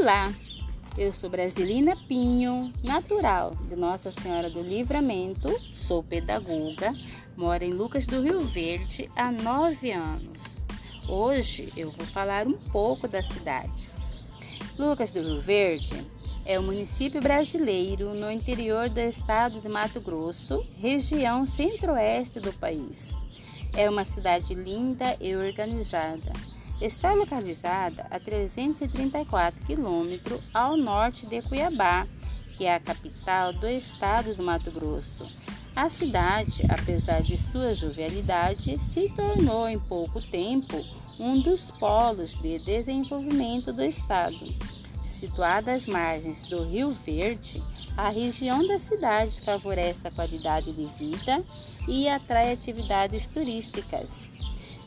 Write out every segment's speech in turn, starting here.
Olá, eu sou Brasilina Pinho, natural de Nossa Senhora do Livramento, sou pedagoga, moro em Lucas do Rio Verde há nove anos. Hoje eu vou falar um pouco da cidade. Lucas do Rio Verde é um município brasileiro no interior do estado de Mato Grosso, região centro-oeste do país. É uma cidade linda e organizada Está localizada a 334 quilômetros ao norte de Cuiabá, que é a capital do estado do Mato Grosso. A cidade, apesar de sua jovialidade, se tornou em pouco tempo um dos polos de desenvolvimento do estado. Situada às margens do Rio Verde, a região da cidade favorece a qualidade de vida e atrai atividades turísticas.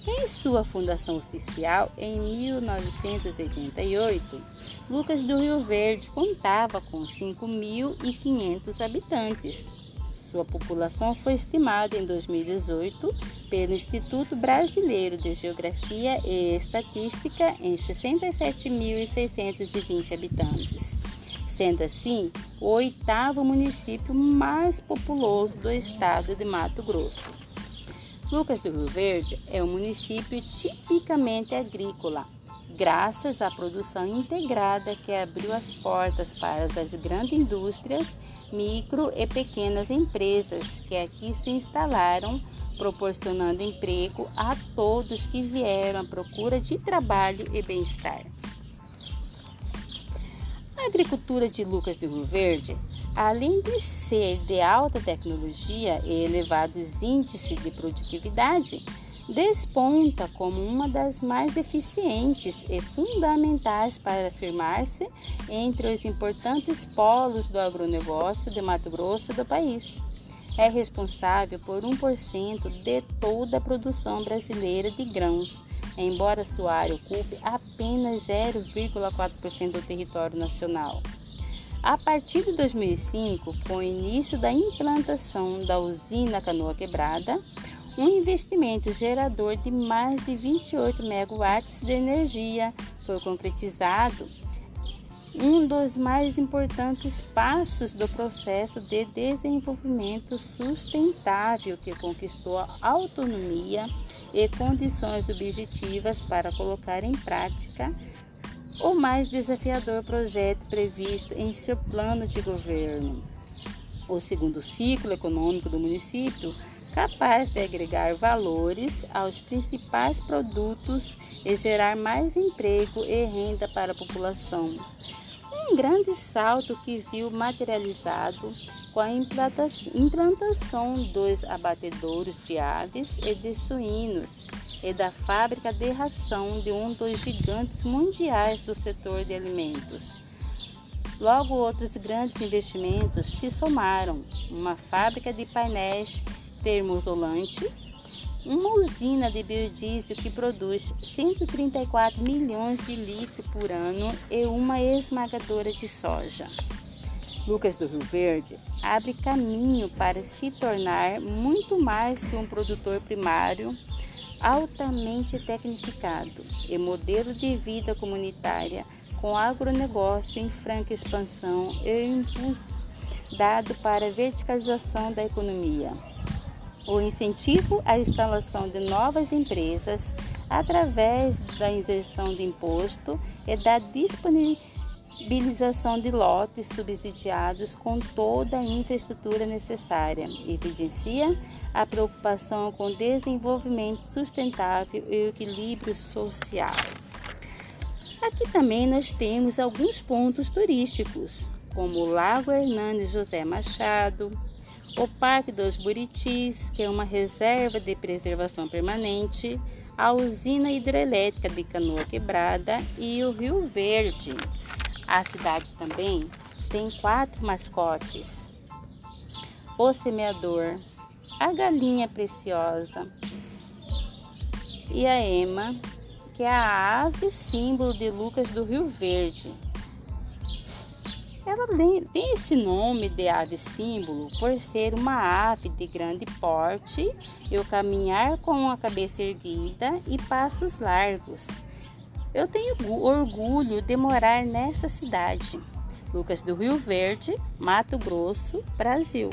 Em sua fundação oficial, em 1988, Lucas do Rio Verde contava com 5.500 habitantes. Sua população foi estimada em 2018 pelo Instituto Brasileiro de Geografia e Estatística em 67.620 habitantes, sendo assim o oitavo município mais populoso do estado de Mato Grosso. Lucas do Rio Verde é um município tipicamente agrícola, graças à produção integrada que abriu as portas para as grandes indústrias, micro e pequenas empresas que aqui se instalaram, proporcionando emprego a todos que vieram à procura de trabalho e bem-estar. A agricultura de Lucas do Rio Verde, além de ser de alta tecnologia e elevados índices de produtividade, desponta como uma das mais eficientes e fundamentais para afirmar-se entre os importantes polos do agronegócio de Mato Grosso do país. É responsável por 1% de toda a produção brasileira de grãos embora sua área ocupe apenas 0,4% do território nacional. A partir de 2005, com o início da implantação da usina Canoa Quebrada, um investimento gerador de mais de 28 megawatts de energia foi concretizado um dos mais importantes passos do processo de desenvolvimento sustentável que conquistou a autonomia e condições objetivas para colocar em prática o mais desafiador projeto previsto em seu plano de governo. O segundo ciclo econômico do município, capaz de agregar valores aos principais produtos e gerar mais emprego e renda para a população um grande salto que viu materializado com a implantação dos abatedouros de aves e de suínos e da fábrica de ração de um dos gigantes mundiais do setor de alimentos. Logo, outros grandes investimentos se somaram: uma fábrica de painéis termoisolantes, uma usina de biodiesel que produz 134 milhões de litros por ano e uma esmagadora de soja. Lucas do Rio Verde abre caminho para se tornar muito mais que um produtor primário altamente tecnificado e modelo de vida comunitária com agronegócio em franca expansão e impulso dado para a verticalização da economia. O incentivo à instalação de novas empresas através da inserção de imposto e da disponibilização de lotes subsidiados com toda a infraestrutura necessária, evidencia a preocupação com desenvolvimento sustentável e equilíbrio social. Aqui também nós temos alguns pontos turísticos, como o Lago Hernandes José Machado, o Parque dos Buritis, que é uma reserva de preservação permanente, a usina hidrelétrica de Canoa Quebrada e o Rio Verde. A cidade também tem quatro mascotes: o semeador, a galinha preciosa e a ema, que é a ave símbolo de Lucas do Rio Verde. Ela tem esse nome de ave símbolo por ser uma ave de grande porte e o caminhar com a cabeça erguida e passos largos. Eu tenho orgulho de morar nessa cidade. Lucas do Rio Verde, Mato Grosso, Brasil.